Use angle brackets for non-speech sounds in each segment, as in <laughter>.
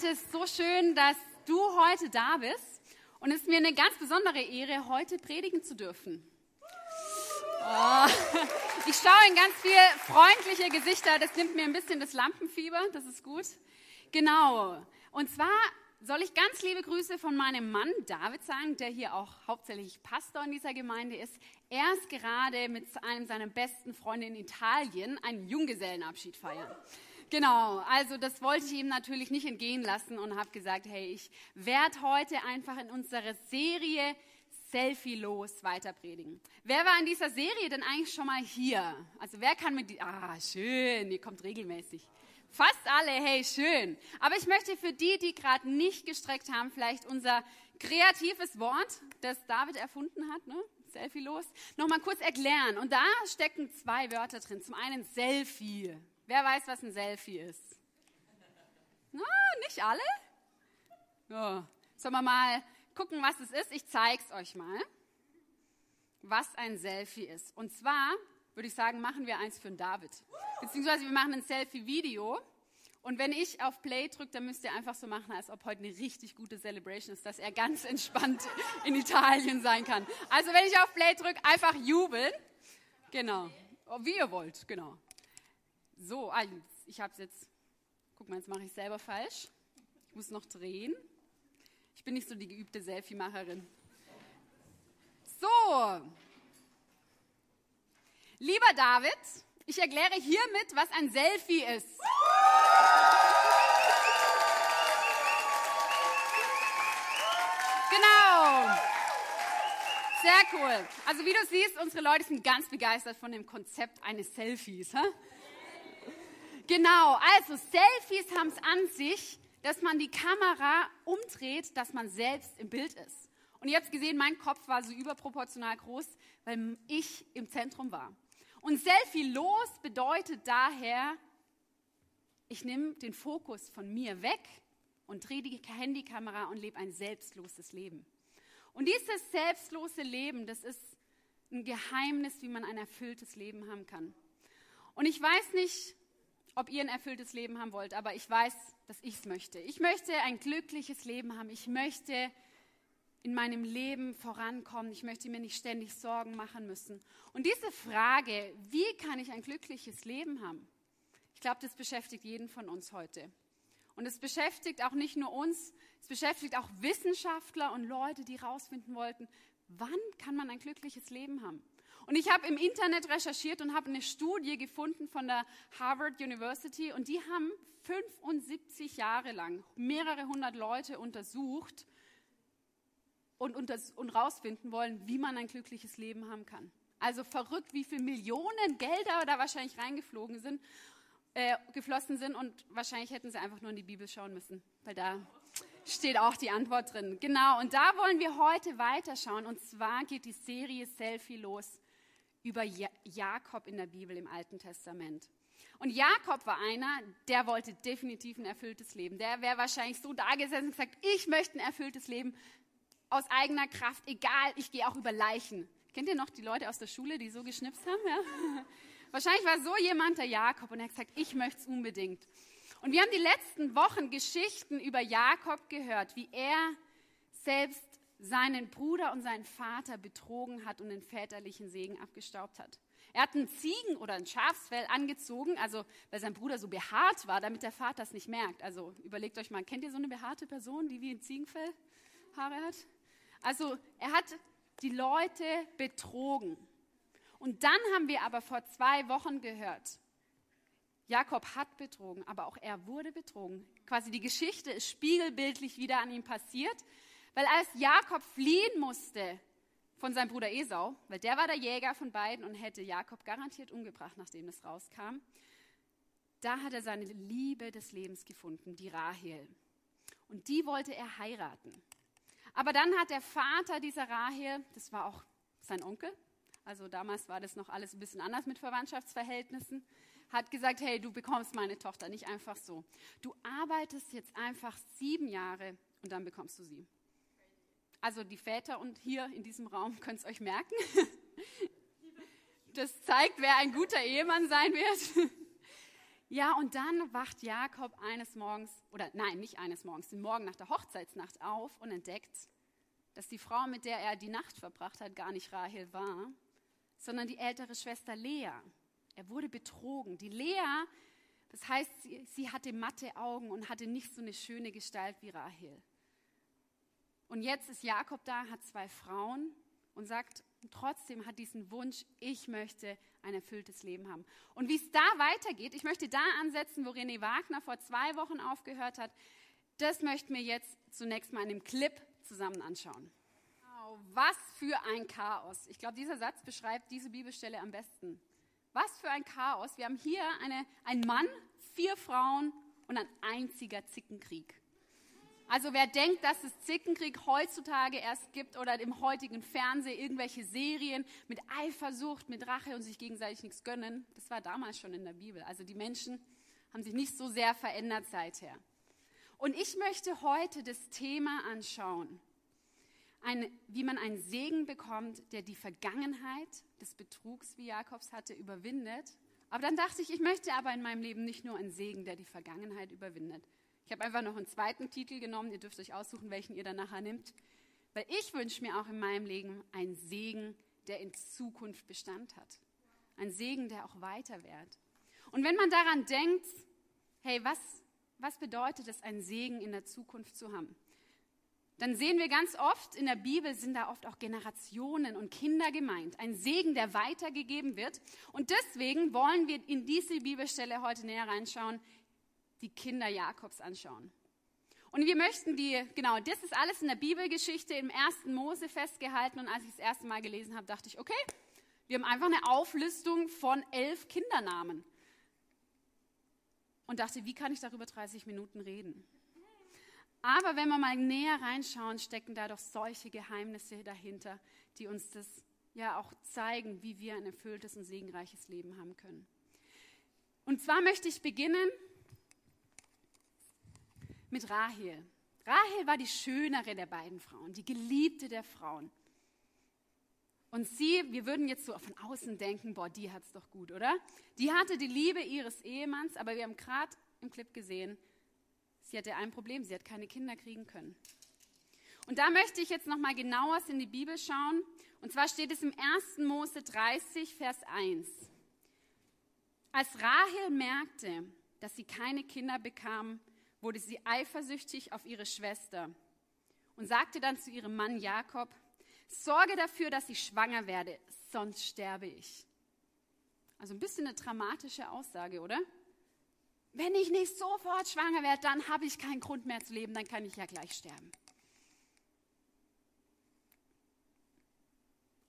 Seite. Es ist so schön, dass du heute da bist. Und es ist mir eine ganz besondere Ehre, heute predigen zu dürfen. Oh. Ich schaue in ganz viele freundliche Gesichter. Das nimmt mir ein bisschen das Lampenfieber. Das ist gut. Genau. Und zwar soll ich ganz liebe Grüße von meinem Mann David sagen, der hier auch hauptsächlich Pastor in dieser Gemeinde ist. Er ist gerade mit einem seiner besten Freunde in Italien einen Junggesellenabschied feiern. Genau, also das wollte ich ihm natürlich nicht entgehen lassen und habe gesagt, hey, ich werde heute einfach in unserer Serie Selfie los weiter predigen. Wer war in dieser Serie denn eigentlich schon mal hier? Also wer kann mit, ah schön, ihr kommt regelmäßig. Fast alle, hey, schön. Aber ich möchte für die, die gerade nicht gestreckt haben, vielleicht unser kreatives Wort, das David erfunden hat, ne? Selfie los, nochmal kurz erklären. Und da stecken zwei Wörter drin. Zum einen Selfie. Wer weiß, was ein Selfie ist? Na, nicht alle? Ja. Sollen wir mal gucken, was es ist? Ich zeige es euch mal, was ein Selfie ist. Und zwar würde ich sagen, machen wir eins für den David. Beziehungsweise wir machen ein Selfie-Video. Und wenn ich auf Play drücke, dann müsst ihr einfach so machen, als ob heute eine richtig gute Celebration ist, dass er ganz entspannt in Italien sein kann. Also wenn ich auf Play drücke, einfach jubeln. Genau. Wie ihr wollt, genau. So, ich habe es jetzt. Guck mal, jetzt mache ich selber falsch. Ich muss noch drehen. Ich bin nicht so die geübte Selfie-Macherin. So. Lieber David, ich erkläre hiermit, was ein Selfie ist. Genau. Sehr cool. Also wie du siehst, unsere Leute sind ganz begeistert von dem Konzept eines Selfies. Hä? Genau, also Selfies haben es an sich, dass man die Kamera umdreht, dass man selbst im Bild ist. Und ihr habt gesehen, mein Kopf war so überproportional groß, weil ich im Zentrum war. Und Selfie los bedeutet daher, ich nehme den Fokus von mir weg und drehe die Handykamera und lebe ein selbstloses Leben. Und dieses selbstlose Leben, das ist ein Geheimnis, wie man ein erfülltes Leben haben kann. Und ich weiß nicht, ob ihr ein erfülltes Leben haben wollt, aber ich weiß, dass ich es möchte. Ich möchte ein glückliches Leben haben. Ich möchte in meinem Leben vorankommen. Ich möchte mir nicht ständig Sorgen machen müssen. Und diese Frage, wie kann ich ein glückliches Leben haben? Ich glaube, das beschäftigt jeden von uns heute. Und es beschäftigt auch nicht nur uns, es beschäftigt auch Wissenschaftler und Leute, die herausfinden wollten, wann kann man ein glückliches Leben haben? Und ich habe im Internet recherchiert und habe eine Studie gefunden von der Harvard University und die haben 75 Jahre lang mehrere hundert Leute untersucht und, und, das, und rausfinden wollen, wie man ein glückliches Leben haben kann. Also verrückt, wie viele Millionen Gelder da wahrscheinlich reingeflogen sind, äh, geflossen sind und wahrscheinlich hätten sie einfach nur in die Bibel schauen müssen, weil da steht auch die Antwort drin. Genau, und da wollen wir heute weiterschauen und zwar geht die Serie Selfie los über Jakob in der Bibel im Alten Testament. Und Jakob war einer, der wollte definitiv ein erfülltes Leben. Der wäre wahrscheinlich so da gesessen und gesagt, ich möchte ein erfülltes Leben aus eigener Kraft, egal, ich gehe auch über Leichen. Kennt ihr noch die Leute aus der Schule, die so geschnipst haben? Ja? <laughs> Wahrscheinlich war so jemand der Jakob und er hat gesagt, ich möchte es unbedingt. Und wir haben die letzten Wochen Geschichten über Jakob gehört, wie er selbst seinen Bruder und seinen Vater betrogen hat und den väterlichen Segen abgestaubt hat. Er hat einen Ziegen- oder ein Schafsfell angezogen, also weil sein Bruder so behaart war, damit der Vater es nicht merkt. Also überlegt euch mal, kennt ihr so eine behaarte Person, die wie ein Ziegenfell Haare hat? Also er hat die Leute betrogen. Und dann haben wir aber vor zwei Wochen gehört, Jakob hat betrogen, aber auch er wurde betrogen. Quasi die Geschichte ist spiegelbildlich wieder an ihm passiert. Weil als Jakob fliehen musste von seinem Bruder Esau, weil der war der Jäger von beiden und hätte Jakob garantiert umgebracht, nachdem es rauskam, da hat er seine Liebe des Lebens gefunden, die Rahel. Und die wollte er heiraten. Aber dann hat der Vater dieser Rahel, das war auch sein Onkel, also damals war das noch alles ein bisschen anders mit Verwandtschaftsverhältnissen, hat gesagt, hey, du bekommst meine Tochter nicht einfach so. Du arbeitest jetzt einfach sieben Jahre und dann bekommst du sie. Also die Väter und hier in diesem Raum könnt es euch merken. Das zeigt, wer ein guter Ehemann sein wird. Ja, und dann wacht Jakob eines Morgens, oder nein, nicht eines Morgens, den Morgen nach der Hochzeitsnacht auf und entdeckt, dass die Frau, mit der er die Nacht verbracht hat, gar nicht Rahel war, sondern die ältere Schwester Lea. Er wurde betrogen. Die Lea, das heißt, sie, sie hatte matte Augen und hatte nicht so eine schöne Gestalt wie Rahel. Und jetzt ist Jakob da, hat zwei Frauen und sagt, trotzdem hat diesen Wunsch, ich möchte ein erfülltes Leben haben. Und wie es da weitergeht, ich möchte da ansetzen, wo René Wagner vor zwei Wochen aufgehört hat, das möchten wir jetzt zunächst mal in einem Clip zusammen anschauen. Wow, was für ein Chaos. Ich glaube, dieser Satz beschreibt diese Bibelstelle am besten. Was für ein Chaos. Wir haben hier eine, einen Mann, vier Frauen und ein einziger Zickenkrieg. Also wer denkt, dass es Zickenkrieg heutzutage erst gibt oder im heutigen Fernsehen irgendwelche Serien mit Eifersucht, mit Rache und sich gegenseitig nichts gönnen, das war damals schon in der Bibel. Also die Menschen haben sich nicht so sehr verändert seither. Und ich möchte heute das Thema anschauen, ein, wie man einen Segen bekommt, der die Vergangenheit des Betrugs, wie Jakobs hatte, überwindet. Aber dann dachte ich, ich möchte aber in meinem Leben nicht nur einen Segen, der die Vergangenheit überwindet, ich habe einfach noch einen zweiten Titel genommen. Ihr dürft euch aussuchen, welchen ihr dann nachher nimmt. Weil ich wünsche mir auch in meinem Leben einen Segen, der in Zukunft Bestand hat. Ein Segen, der auch weiter währt. Und wenn man daran denkt, hey, was, was bedeutet es, einen Segen in der Zukunft zu haben? Dann sehen wir ganz oft, in der Bibel sind da oft auch Generationen und Kinder gemeint. Ein Segen, der weitergegeben wird. Und deswegen wollen wir in diese Bibelstelle heute näher reinschauen, die Kinder Jakobs anschauen. Und wir möchten die, genau, das ist alles in der Bibelgeschichte im ersten Mose festgehalten. Und als ich das erste Mal gelesen habe, dachte ich, okay, wir haben einfach eine Auflistung von elf Kindernamen. Und dachte, wie kann ich darüber 30 Minuten reden? Aber wenn wir mal näher reinschauen, stecken da doch solche Geheimnisse dahinter, die uns das ja auch zeigen, wie wir ein erfülltes und segenreiches Leben haben können. Und zwar möchte ich beginnen mit Rahel. Rahel war die schönere der beiden Frauen, die geliebte der Frauen. Und sie, wir würden jetzt so von außen denken, boah, die hat's doch gut, oder? Die hatte die Liebe ihres Ehemanns, aber wir haben gerade im Clip gesehen, sie hatte ein Problem, sie hat keine Kinder kriegen können. Und da möchte ich jetzt noch mal genauer in die Bibel schauen. Und zwar steht es im 1. Mose 30, Vers 1. Als Rahel merkte, dass sie keine Kinder bekam, wurde sie eifersüchtig auf ihre Schwester und sagte dann zu ihrem Mann Jakob, sorge dafür, dass ich schwanger werde, sonst sterbe ich. Also ein bisschen eine dramatische Aussage, oder? Wenn ich nicht sofort schwanger werde, dann habe ich keinen Grund mehr zu leben, dann kann ich ja gleich sterben.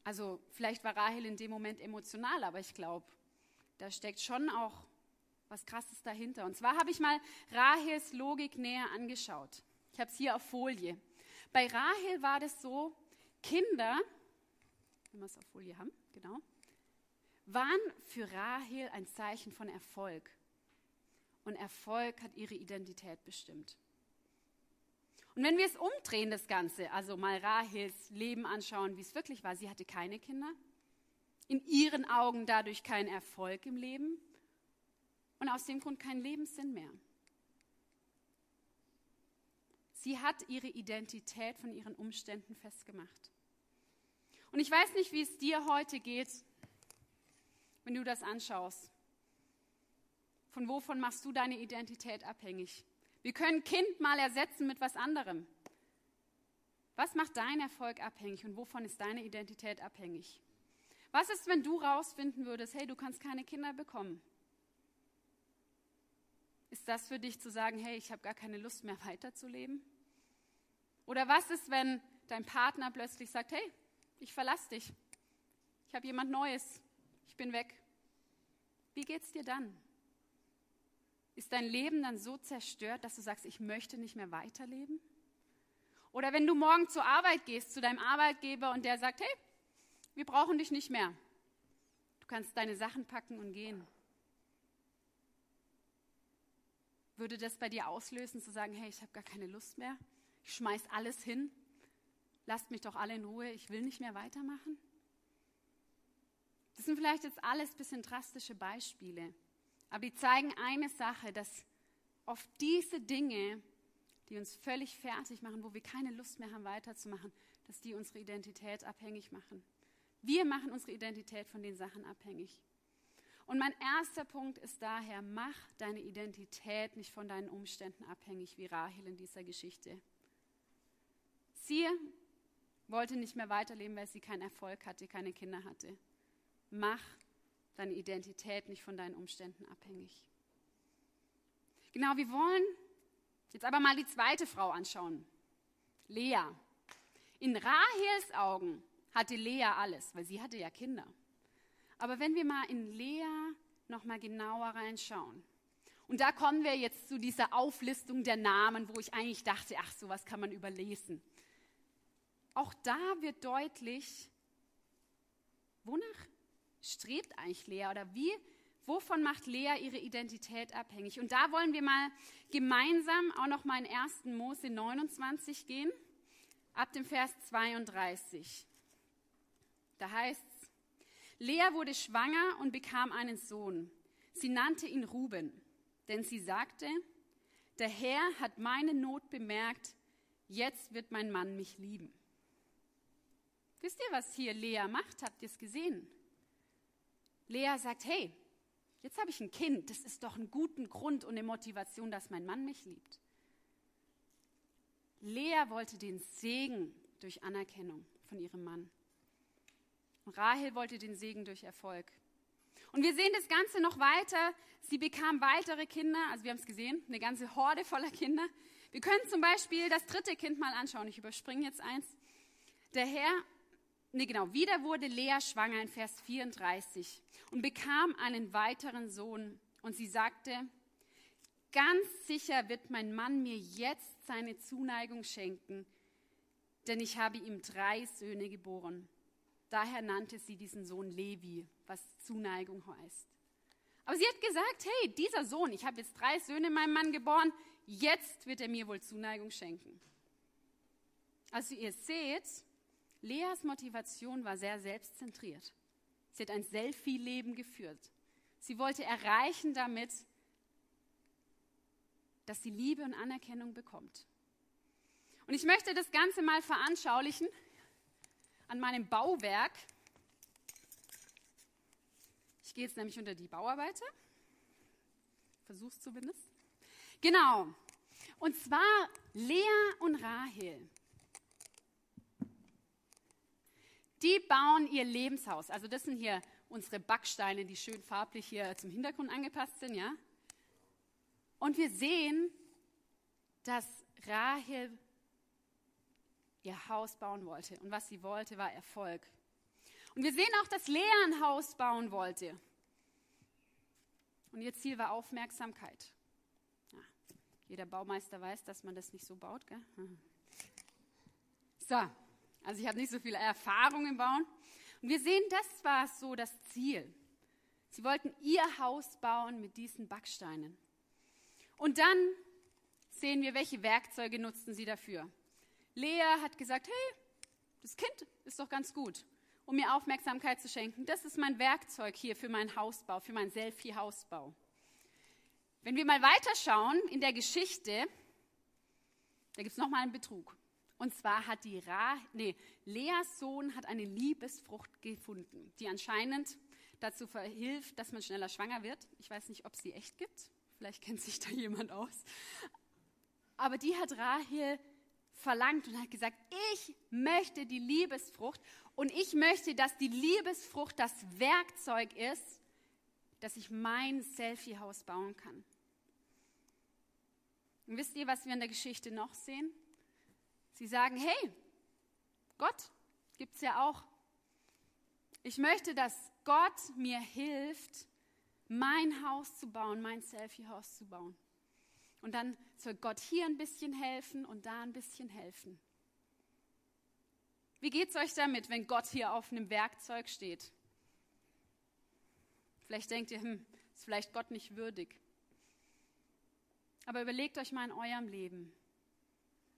Also vielleicht war Rahel in dem Moment emotional, aber ich glaube, da steckt schon auch was Krasses dahinter. Und zwar habe ich mal Rahels Logik näher angeschaut. Ich habe es hier auf Folie. Bei Rahel war das so, Kinder, wenn wir es auf Folie haben, genau, waren für Rahel ein Zeichen von Erfolg. Und Erfolg hat ihre Identität bestimmt. Und wenn wir es umdrehen, das Ganze, also mal Rahels Leben anschauen, wie es wirklich war, sie hatte keine Kinder, in ihren Augen dadurch keinen Erfolg im Leben, und aus dem Grund keinen Lebenssinn mehr. Sie hat ihre Identität von ihren Umständen festgemacht. Und ich weiß nicht, wie es dir heute geht, wenn du das anschaust. Von wovon machst du deine Identität abhängig? Wir können Kind mal ersetzen mit was anderem. Was macht dein Erfolg abhängig und wovon ist deine Identität abhängig? Was ist, wenn du rausfinden würdest, hey, du kannst keine Kinder bekommen? Ist das für dich zu sagen, hey, ich habe gar keine Lust mehr weiterzuleben? Oder was ist, wenn dein Partner plötzlich sagt, hey, ich verlasse dich. Ich habe jemand Neues. Ich bin weg. Wie geht's dir dann? Ist dein Leben dann so zerstört, dass du sagst, ich möchte nicht mehr weiterleben? Oder wenn du morgen zur Arbeit gehst, zu deinem Arbeitgeber und der sagt, hey, wir brauchen dich nicht mehr. Du kannst deine Sachen packen und gehen. Würde das bei dir auslösen, zu sagen, hey, ich habe gar keine Lust mehr, ich schmeiß alles hin, lasst mich doch alle in Ruhe, ich will nicht mehr weitermachen? Das sind vielleicht jetzt alles bisschen drastische Beispiele. Aber die zeigen eine Sache, dass oft diese Dinge, die uns völlig fertig machen, wo wir keine Lust mehr haben weiterzumachen, dass die unsere Identität abhängig machen. Wir machen unsere Identität von den Sachen abhängig. Und mein erster Punkt ist daher, mach deine Identität nicht von deinen Umständen abhängig, wie Rahel in dieser Geschichte. Sie wollte nicht mehr weiterleben, weil sie keinen Erfolg hatte, keine Kinder hatte. Mach deine Identität nicht von deinen Umständen abhängig. Genau, wir wollen jetzt aber mal die zweite Frau anschauen. Lea. In Rahels Augen hatte Lea alles, weil sie hatte ja Kinder. Aber wenn wir mal in Lea noch mal genauer reinschauen, und da kommen wir jetzt zu dieser Auflistung der Namen, wo ich eigentlich dachte, ach, sowas kann man überlesen. Auch da wird deutlich, wonach strebt eigentlich Lea oder wie, wovon macht Lea ihre Identität abhängig? Und da wollen wir mal gemeinsam auch noch mal in 1. Mose 29 gehen, ab dem Vers 32. Da heißt Lea wurde schwanger und bekam einen Sohn. Sie nannte ihn Ruben, denn sie sagte, der Herr hat meine Not bemerkt, jetzt wird mein Mann mich lieben. Wisst ihr, was hier Lea macht? Habt ihr es gesehen? Lea sagt, hey, jetzt habe ich ein Kind, das ist doch ein guter Grund und eine Motivation, dass mein Mann mich liebt. Lea wollte den Segen durch Anerkennung von ihrem Mann. Rahel wollte den Segen durch Erfolg. Und wir sehen das Ganze noch weiter. Sie bekam weitere Kinder, also wir haben es gesehen, eine ganze Horde voller Kinder. Wir können zum Beispiel das dritte Kind mal anschauen. Ich überspringe jetzt eins. Der Herr nee genau, wieder wurde Lea schwanger in Vers 34 und bekam einen weiteren Sohn. Und sie sagte, ganz sicher wird mein Mann mir jetzt seine Zuneigung schenken, denn ich habe ihm drei Söhne geboren. Daher nannte sie diesen Sohn Levi, was Zuneigung heißt. Aber sie hat gesagt, hey, dieser Sohn, ich habe jetzt drei Söhne meinem Mann geboren, jetzt wird er mir wohl Zuneigung schenken. Also ihr seht, Leas Motivation war sehr selbstzentriert. Sie hat ein Selfie-Leben geführt. Sie wollte erreichen damit, dass sie Liebe und Anerkennung bekommt. Und ich möchte das Ganze mal veranschaulichen an meinem Bauwerk. Ich gehe jetzt nämlich unter die Bauarbeiter. Versuch's zumindest. Genau. Und zwar Lea und Rahel. Die bauen ihr Lebenshaus. Also das sind hier unsere Backsteine, die schön farblich hier zum Hintergrund angepasst sind, ja. Und wir sehen, dass Rahel ihr Haus bauen wollte. Und was sie wollte, war Erfolg. Und wir sehen auch, dass Lea ein Haus bauen wollte. Und ihr Ziel war Aufmerksamkeit. Ja, jeder Baumeister weiß, dass man das nicht so baut. Gell? So, also ich habe nicht so viel Erfahrung im Bauen. Und wir sehen, das war so das Ziel. Sie wollten ihr Haus bauen mit diesen Backsteinen. Und dann sehen wir, welche Werkzeuge nutzten sie dafür. Lea hat gesagt, hey, das Kind ist doch ganz gut, um mir Aufmerksamkeit zu schenken. Das ist mein Werkzeug hier für meinen Hausbau, für meinen Selfie-Hausbau. Wenn wir mal weiterschauen in der Geschichte, da gibt es nochmal einen Betrug. Und zwar hat die Ra, nee, Leas Sohn hat eine Liebesfrucht gefunden, die anscheinend dazu verhilft, dass man schneller schwanger wird. Ich weiß nicht, ob es sie echt gibt. Vielleicht kennt sich da jemand aus. Aber die hat Rahel verlangt und hat gesagt, ich möchte die Liebesfrucht und ich möchte, dass die Liebesfrucht das Werkzeug ist, dass ich mein Selfie-Haus bauen kann. Und wisst ihr, was wir in der Geschichte noch sehen? Sie sagen, hey, Gott gibt es ja auch. Ich möchte, dass Gott mir hilft, mein Haus zu bauen, mein Selfie-Haus zu bauen. Und dann soll Gott hier ein bisschen helfen und da ein bisschen helfen. Wie geht es euch damit, wenn Gott hier auf einem Werkzeug steht? Vielleicht denkt ihr, hm, ist vielleicht Gott nicht würdig. Aber überlegt euch mal in eurem Leben,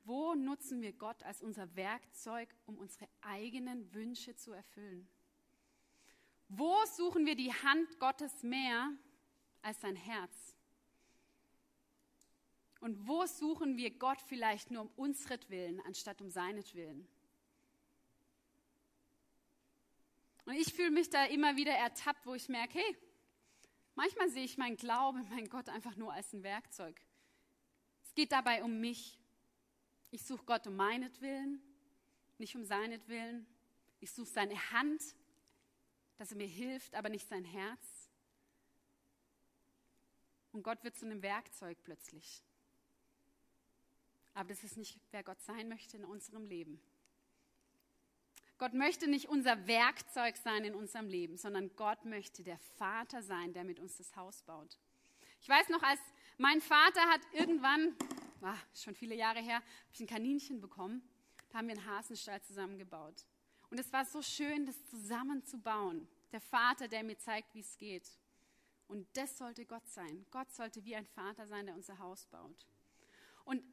wo nutzen wir Gott als unser Werkzeug, um unsere eigenen Wünsche zu erfüllen? Wo suchen wir die Hand Gottes mehr als sein Herz? Und wo suchen wir Gott vielleicht nur um unsretwillen, anstatt um seinetwillen? Und ich fühle mich da immer wieder ertappt, wo ich merke, hey, manchmal sehe ich meinen Glauben, mein Gott einfach nur als ein Werkzeug. Es geht dabei um mich. Ich suche Gott um meinetwillen, nicht um seinetwillen. Ich suche seine Hand, dass er mir hilft, aber nicht sein Herz. Und Gott wird zu einem Werkzeug plötzlich. Aber das ist nicht, wer Gott sein möchte in unserem Leben. Gott möchte nicht unser Werkzeug sein in unserem Leben, sondern Gott möchte der Vater sein, der mit uns das Haus baut. Ich weiß noch, als mein Vater hat irgendwann, war schon viele Jahre her, habe ich ein Kaninchen bekommen. Da haben wir einen Hasenstall zusammengebaut. Und es war so schön, das zusammenzubauen. Der Vater, der mir zeigt, wie es geht. Und das sollte Gott sein. Gott sollte wie ein Vater sein, der unser Haus baut. Und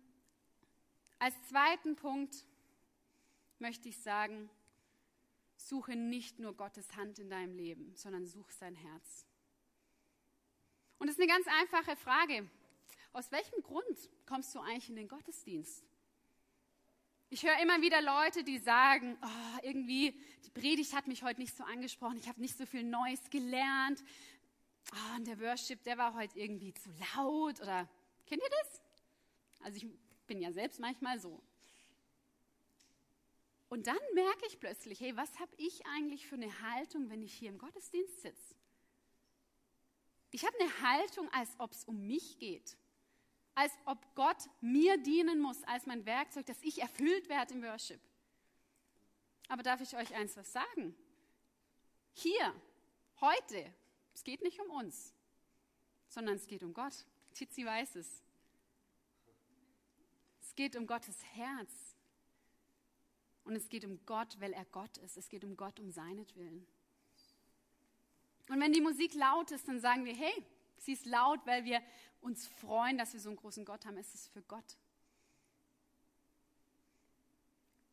als zweiten Punkt möchte ich sagen, suche nicht nur Gottes Hand in deinem Leben, sondern such sein Herz. Und es ist eine ganz einfache Frage. Aus welchem Grund kommst du eigentlich in den Gottesdienst? Ich höre immer wieder Leute, die sagen, oh, irgendwie, die Predigt hat mich heute nicht so angesprochen, ich habe nicht so viel Neues gelernt. Oh, und der Worship, der war heute irgendwie zu laut. Oder kennt ihr das? Also ich bin ja selbst manchmal so. Und dann merke ich plötzlich, hey, was habe ich eigentlich für eine Haltung, wenn ich hier im Gottesdienst sitze? Ich habe eine Haltung, als ob es um mich geht. Als ob Gott mir dienen muss als mein Werkzeug, dass ich erfüllt werde im Worship. Aber darf ich euch eins was sagen? Hier, heute, es geht nicht um uns, sondern es geht um Gott. Tizi weiß es. Es geht um Gottes Herz. Und es geht um Gott, weil er Gott ist. Es geht um Gott um seinetwillen. Und wenn die Musik laut ist, dann sagen wir, hey, sie ist laut, weil wir uns freuen, dass wir so einen großen Gott haben. Es ist für Gott.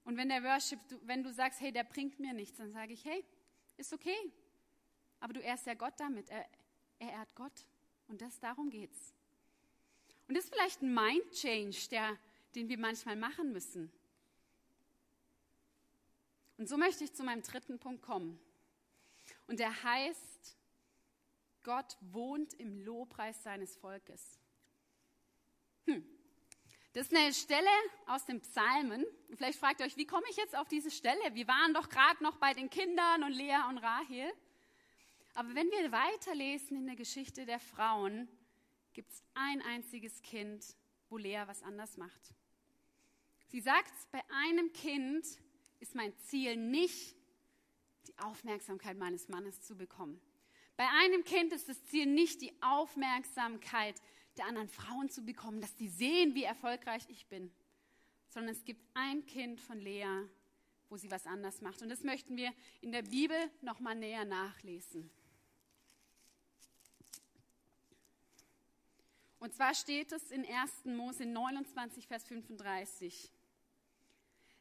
Und wenn der Worship, wenn du sagst, hey, der bringt mir nichts, dann sage ich, hey, ist okay. Aber du ehrst ja Gott damit. Er, er ehrt Gott. Und das, darum geht's. Und das ist vielleicht ein Mind-Change, der den wir manchmal machen müssen. Und so möchte ich zu meinem dritten Punkt kommen. Und der heißt, Gott wohnt im Lobpreis seines Volkes. Hm. Das ist eine Stelle aus den Psalmen. Und vielleicht fragt ihr euch, wie komme ich jetzt auf diese Stelle? Wir waren doch gerade noch bei den Kindern und Lea und Rahel. Aber wenn wir weiterlesen in der Geschichte der Frauen, gibt es ein einziges Kind, wo Lea was anders macht. Sie sagt, bei einem Kind ist mein Ziel nicht, die Aufmerksamkeit meines Mannes zu bekommen. Bei einem Kind ist das Ziel nicht, die Aufmerksamkeit der anderen Frauen zu bekommen, dass die sehen, wie erfolgreich ich bin, sondern es gibt ein Kind von Lea, wo sie was anders macht. Und das möchten wir in der Bibel nochmal näher nachlesen. Und zwar steht es in 1. Mose 29, Vers 35.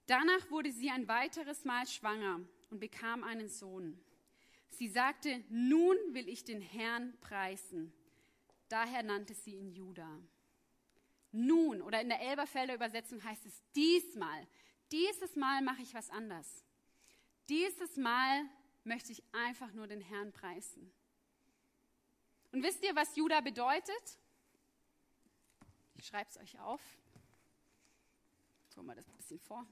Danach wurde sie ein weiteres Mal schwanger und bekam einen Sohn. Sie sagte, nun will ich den Herrn preisen. Daher nannte sie ihn Judah. Nun, oder in der Elberfelder Übersetzung heißt es diesmal. Dieses Mal mache ich was anders. Dieses Mal möchte ich einfach nur den Herrn preisen. Und wisst ihr, was Judah bedeutet? Ich schreibe es euch auf. Jetzt holen wir das ein bisschen vor.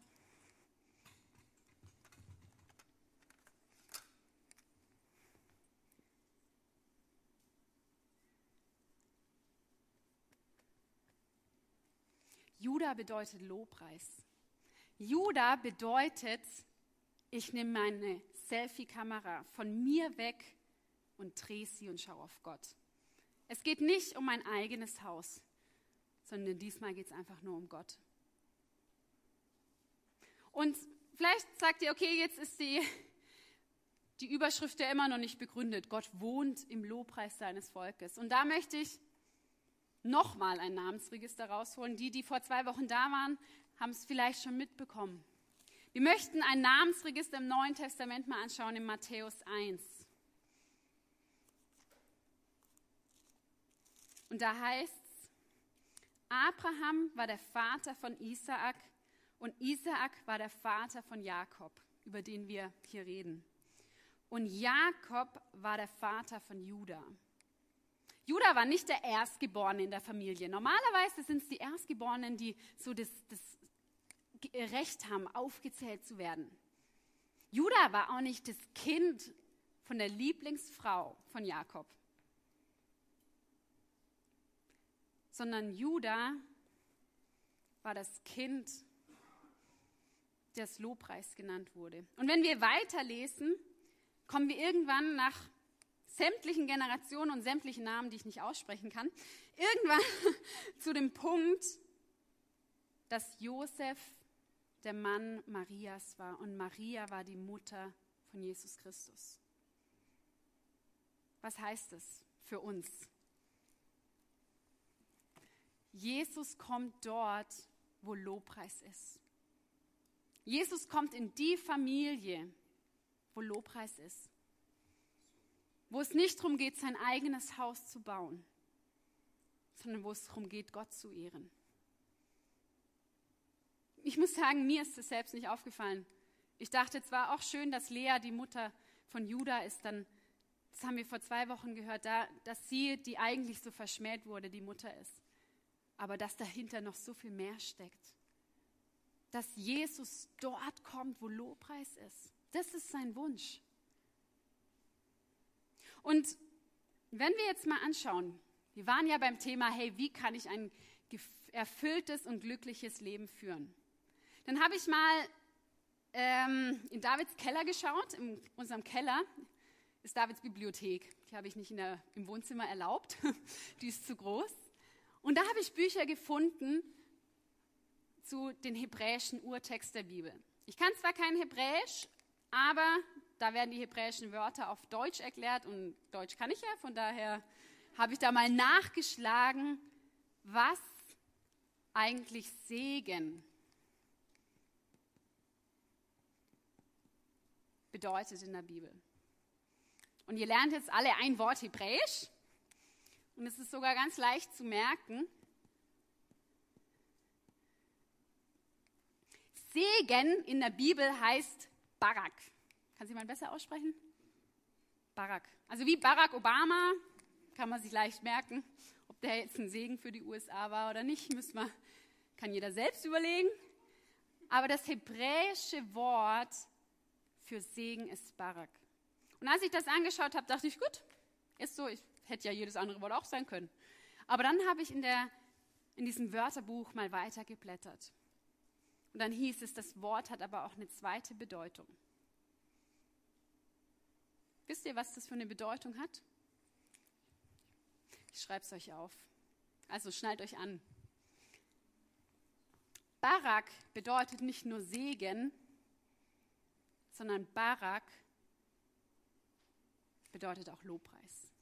Juda bedeutet Lobpreis. Juda bedeutet, ich nehme meine Selfie-Kamera von mir weg und drehe sie und schaue auf Gott. Es geht nicht um mein eigenes Haus, sondern diesmal geht es einfach nur um Gott. Und vielleicht sagt ihr, okay, jetzt ist die, die Überschrift ja immer noch nicht begründet. Gott wohnt im Lobpreis seines Volkes. Und da möchte ich nochmal ein Namensregister rausholen. Die, die vor zwei Wochen da waren, haben es vielleicht schon mitbekommen. Wir möchten ein Namensregister im Neuen Testament mal anschauen in Matthäus 1. Und da heißt es, Abraham war der Vater von Isaak und Isaak war der Vater von Jakob, über den wir hier reden. Und Jakob war der Vater von Judah. Judah war nicht der Erstgeborene in der Familie. Normalerweise sind es die Erstgeborenen, die so das, das Recht haben, aufgezählt zu werden. Judah war auch nicht das Kind von der Lieblingsfrau von Jakob, sondern Judah war das Kind, das Lobpreis genannt wurde. Und wenn wir weiterlesen, kommen wir irgendwann nach sämtlichen Generationen und sämtlichen Namen, die ich nicht aussprechen kann, irgendwann <laughs> zu dem Punkt, dass Josef der Mann Marias war und Maria war die Mutter von Jesus Christus. Was heißt es für uns? Jesus kommt dort, wo Lobpreis ist. Jesus kommt in die Familie, wo Lobpreis ist. Wo es nicht darum geht, sein eigenes Haus zu bauen, sondern wo es darum geht, Gott zu ehren ich muss sagen, mir ist es selbst nicht aufgefallen. Ich dachte zwar auch schön, dass Lea die Mutter von Judah ist, dann, das haben wir vor zwei Wochen gehört, da, dass sie, die eigentlich so verschmäht wurde, die Mutter ist. Aber dass dahinter noch so viel mehr steckt. Dass Jesus dort kommt, wo Lobpreis ist. Das ist sein Wunsch. Und wenn wir jetzt mal anschauen, wir waren ja beim Thema, hey, wie kann ich ein erfülltes und glückliches Leben führen? Dann habe ich mal ähm, in Davids Keller geschaut. In unserem Keller ist Davids Bibliothek. Die habe ich nicht der, im Wohnzimmer erlaubt. <laughs> Die ist zu groß. Und da habe ich Bücher gefunden zu den hebräischen Urtext der Bibel. Ich kann zwar kein Hebräisch, aber da werden die hebräischen Wörter auf Deutsch erklärt und Deutsch kann ich ja, von daher habe ich da mal nachgeschlagen, was eigentlich Segen bedeutet in der Bibel. Und ihr lernt jetzt alle ein Wort Hebräisch. Und es ist sogar ganz leicht zu merken. Segen in der Bibel heißt Barak. Kann sie mal besser aussprechen? Barak. Also wie Barack Obama, kann man sich leicht merken. Ob der jetzt ein Segen für die USA war oder nicht, müssen wir, kann jeder selbst überlegen. Aber das hebräische Wort für Segen ist Barak. Und als ich das angeschaut habe, dachte ich, gut, ist so, ich hätte ja jedes andere Wort auch sein können. Aber dann habe ich in, der, in diesem Wörterbuch mal weiter geblättert. Und dann hieß es, das Wort hat aber auch eine zweite Bedeutung. Wisst ihr, was das für eine Bedeutung hat? Ich schreibe es euch auf. Also schnallt euch an. Barak bedeutet nicht nur Segen, sondern Barak bedeutet auch Lobpreis.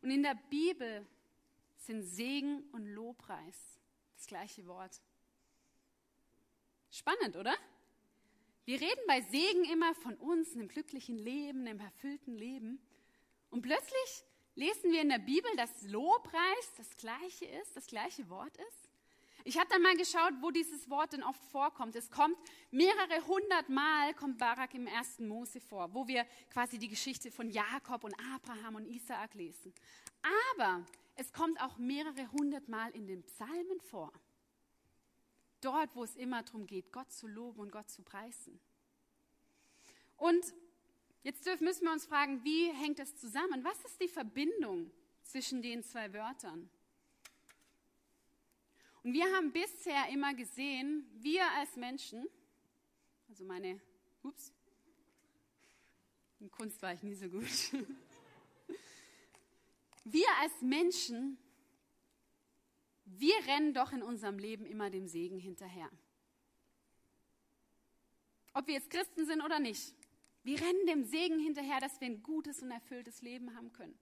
Und in der Bibel sind Segen und Lobpreis das gleiche Wort. Spannend, oder? Wir reden bei Segen immer von uns, einem glücklichen Leben, einem erfüllten Leben. Und plötzlich lesen wir in der Bibel, dass Lobpreis das gleiche ist, das gleiche Wort ist. Ich habe dann mal geschaut, wo dieses Wort denn oft vorkommt. Es kommt mehrere hundert Mal kommt Barak im ersten Mose vor, wo wir quasi die Geschichte von Jakob und Abraham und Isaak lesen. Aber es kommt auch mehrere hundert Mal in den Psalmen vor. Dort, wo es immer darum geht, Gott zu loben und Gott zu preisen. Und jetzt müssen wir uns fragen, wie hängt das zusammen? Was ist die Verbindung zwischen den zwei Wörtern? Und wir haben bisher immer gesehen, wir als Menschen, also meine, ups, in Kunst war ich nie so gut. <laughs> Wir als Menschen, wir rennen doch in unserem Leben immer dem Segen hinterher. Ob wir jetzt Christen sind oder nicht. Wir rennen dem Segen hinterher, dass wir ein gutes und erfülltes Leben haben können.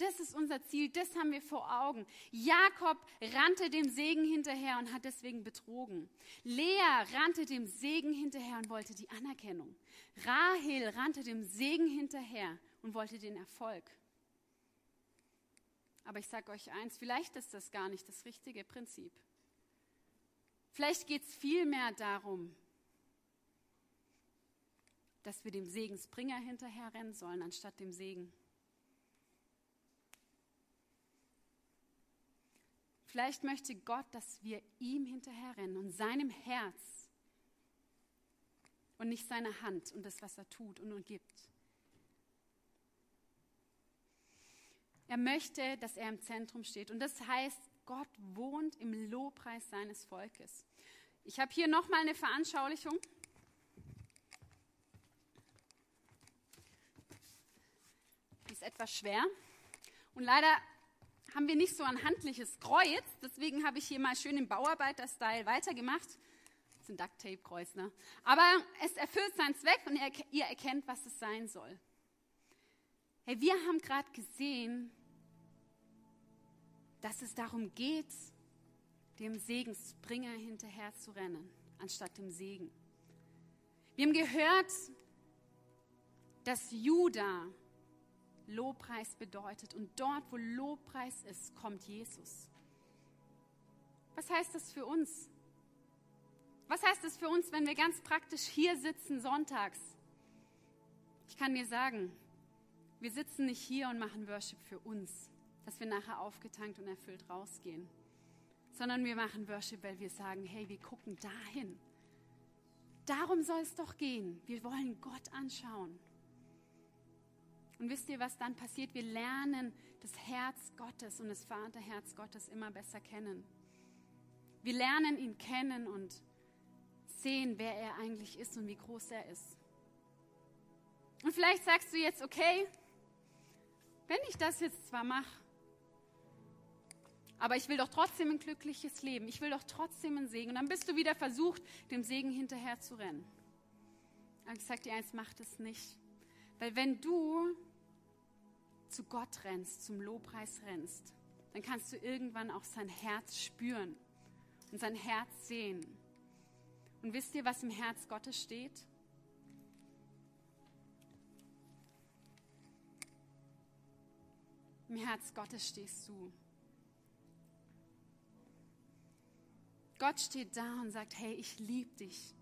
Das ist unser Ziel, das haben wir vor Augen. Jakob rannte dem Segen hinterher und hat deswegen betrogen. Lea rannte dem Segen hinterher und wollte die Anerkennung. Rahel rannte dem Segen hinterher und wollte den Erfolg. Aber ich sage euch eins, vielleicht ist das gar nicht das richtige Prinzip. Vielleicht geht es vielmehr darum, dass wir dem Segensbringer hinterherrennen sollen, anstatt dem Segen. Vielleicht möchte Gott, dass wir ihm hinterherrennen und seinem Herz und nicht seiner Hand und das, was er tut und, und gibt. Er möchte, dass er im Zentrum steht. Und das heißt, Gott wohnt im Lobpreis seines Volkes. Ich habe hier nochmal eine Veranschaulichung. Die ist etwas schwer. Und leider haben wir nicht so ein handliches Kreuz. Deswegen habe ich hier mal schön im Bauarbeiter-Style weitergemacht. Das ist ein Duct-Tape-Kreuz, ne? Aber es erfüllt seinen Zweck und ihr erkennt, was es sein soll. Hey, wir haben gerade gesehen, dass es darum geht, dem Segensbringer hinterher zu rennen, anstatt dem Segen. Wir haben gehört, dass Judah Lobpreis bedeutet. Und dort, wo Lobpreis ist, kommt Jesus. Was heißt das für uns? Was heißt das für uns, wenn wir ganz praktisch hier sitzen sonntags? Ich kann dir sagen, wir sitzen nicht hier und machen Worship für uns, dass wir nachher aufgetankt und erfüllt rausgehen, sondern wir machen Worship, weil wir sagen, hey, wir gucken dahin. Darum soll es doch gehen. Wir wollen Gott anschauen. Und wisst ihr, was dann passiert? Wir lernen das Herz Gottes und das Vaterherz Gottes immer besser kennen. Wir lernen ihn kennen und sehen, wer er eigentlich ist und wie groß er ist. Und vielleicht sagst du jetzt, okay, wenn ich das jetzt zwar mache, aber ich will doch trotzdem ein glückliches Leben, ich will doch trotzdem einen Segen. Und dann bist du wieder versucht, dem Segen hinterher zu rennen. Aber ich sage dir eins, mach das nicht. Weil wenn du zu Gott rennst, zum Lobpreis rennst, dann kannst du irgendwann auch sein Herz spüren und sein Herz sehen. Und wisst ihr, was im Herz Gottes steht? Im Herz Gottes stehst du. Gott steht da und sagt, hey, ich liebe dich.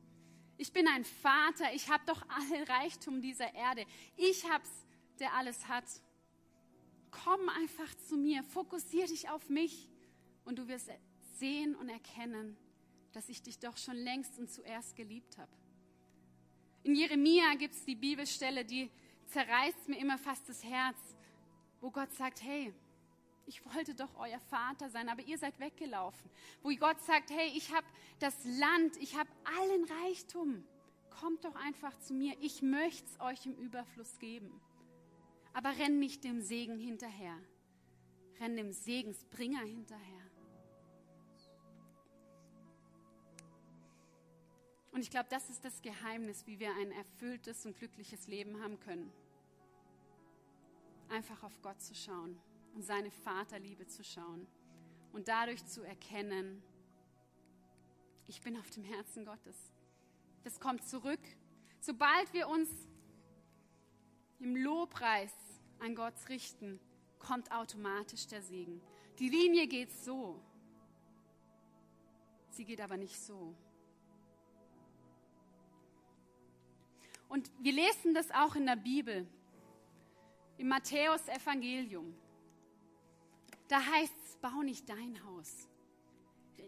Ich bin ein Vater, ich habe doch alle Reichtum dieser Erde. Ich hab's, der alles hat. Komm einfach zu mir, fokussier dich auf mich und du wirst sehen und erkennen, dass ich dich doch schon längst und zuerst geliebt habe. In Jeremia gibt es die Bibelstelle, die zerreißt mir immer fast das Herz, wo Gott sagt, hey, ich wollte doch euer Vater sein, aber ihr seid weggelaufen. Wo Gott sagt, hey, ich habe das Land, ich habe allen Reichtum. Kommt doch einfach zu mir, ich möchte es euch im Überfluss geben. Aber renn nicht dem Segen hinterher. Renn dem Segensbringer hinterher. Und ich glaube, das ist das Geheimnis, wie wir ein erfülltes und glückliches Leben haben können. Einfach auf Gott zu schauen und seine Vaterliebe zu schauen und dadurch zu erkennen, ich bin auf dem Herzen Gottes. Das kommt zurück. Sobald wir uns im Lobpreis an Gott richten, kommt automatisch der Segen. Die Linie geht so. Sie geht aber nicht so. Und wir lesen das auch in der Bibel, im Matthäus-Evangelium. Da heißt es, bau nicht dein Haus.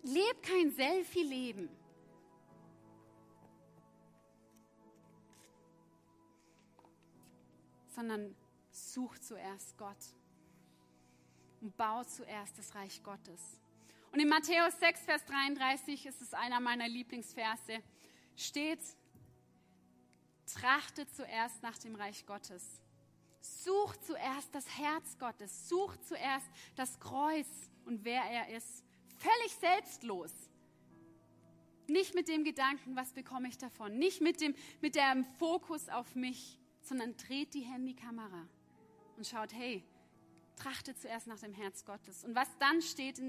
Leb kein Selfie-Leben. Sondern such zuerst Gott und bau zuerst das Reich Gottes. Und in Matthäus 6, Vers 33 ist es einer meiner Lieblingsverse, steht, trachtet zuerst nach dem Reich Gottes. Such zuerst das Herz Gottes. Such zuerst das Kreuz und wer er ist. Völlig selbstlos. Nicht mit dem Gedanken, was bekomme ich davon. Nicht mit dem, mit dem Fokus auf mich, sondern dreht die Handykamera und schaut, hey, trachte zuerst nach dem Herz Gottes. Und was dann steht in